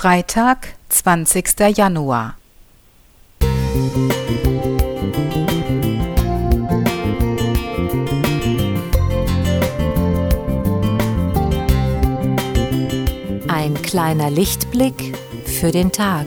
Freitag, 20. Januar. Ein kleiner Lichtblick für den Tag.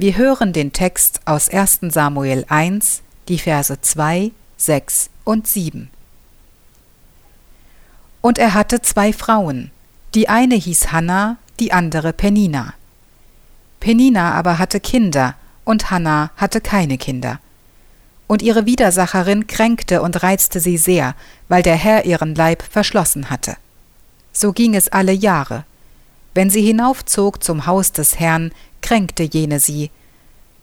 Wir hören den Text aus 1. Samuel 1, die Verse 2, 6 und 7. Und er hatte zwei Frauen, die eine hieß Hanna, die andere Penina. Penina aber hatte Kinder, und Hanna hatte keine Kinder. Und ihre Widersacherin kränkte und reizte sie sehr, weil der Herr ihren Leib verschlossen hatte. So ging es alle Jahre. Wenn sie hinaufzog zum Haus des Herrn, kränkte jene sie.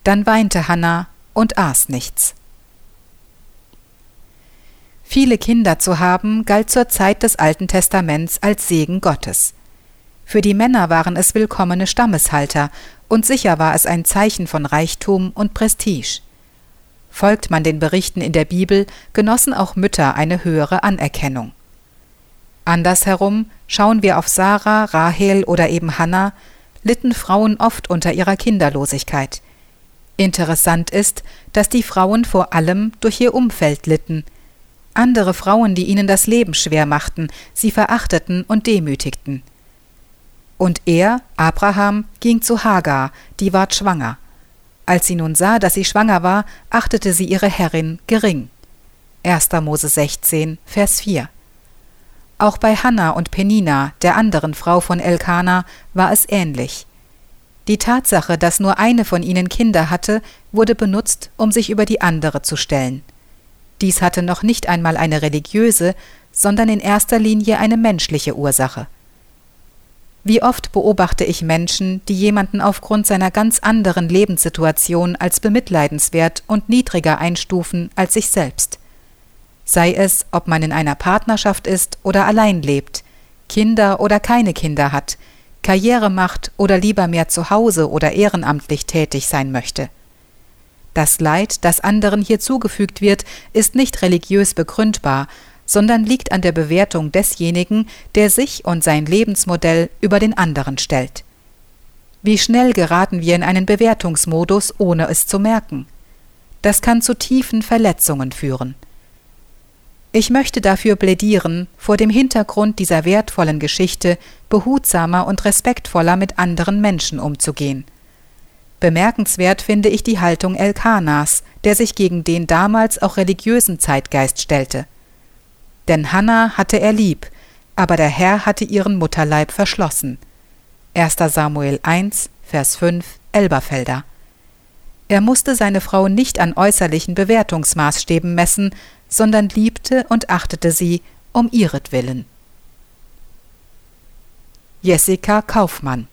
Dann weinte Hannah und aß nichts. Viele Kinder zu haben, galt zur Zeit des Alten Testaments als Segen Gottes. Für die Männer waren es willkommene Stammeshalter, und sicher war es ein Zeichen von Reichtum und Prestige. Folgt man den Berichten in der Bibel, genossen auch Mütter eine höhere Anerkennung. Andersherum schauen wir auf Sarah, Rahel oder eben Hannah, litten Frauen oft unter ihrer Kinderlosigkeit. Interessant ist, dass die Frauen vor allem durch ihr Umfeld litten. Andere Frauen, die ihnen das Leben schwer machten, sie verachteten und demütigten. Und er, Abraham, ging zu Hagar, die ward schwanger. Als sie nun sah, dass sie schwanger war, achtete sie ihre Herrin gering. 1. Mose 16, Vers 4. Auch bei Hannah und Penina, der anderen Frau von Elkana, war es ähnlich. Die Tatsache, dass nur eine von ihnen Kinder hatte, wurde benutzt, um sich über die andere zu stellen. Dies hatte noch nicht einmal eine religiöse, sondern in erster Linie eine menschliche Ursache. Wie oft beobachte ich Menschen, die jemanden aufgrund seiner ganz anderen Lebenssituation als bemitleidenswert und niedriger einstufen als sich selbst sei es, ob man in einer Partnerschaft ist oder allein lebt, Kinder oder keine Kinder hat, Karriere macht oder lieber mehr zu Hause oder ehrenamtlich tätig sein möchte. Das Leid, das anderen hier zugefügt wird, ist nicht religiös begründbar, sondern liegt an der Bewertung desjenigen, der sich und sein Lebensmodell über den anderen stellt. Wie schnell geraten wir in einen Bewertungsmodus, ohne es zu merken? Das kann zu tiefen Verletzungen führen. Ich möchte dafür plädieren, vor dem Hintergrund dieser wertvollen Geschichte behutsamer und respektvoller mit anderen Menschen umzugehen. Bemerkenswert finde ich die Haltung Elkanas, der sich gegen den damals auch religiösen Zeitgeist stellte. Denn Hannah hatte er lieb, aber der Herr hatte ihren Mutterleib verschlossen. 1. Samuel 1, Vers 5, Elberfelder. Er musste seine Frau nicht an äußerlichen Bewertungsmaßstäben messen, sondern liebte und achtete sie um ihretwillen. Jessica Kaufmann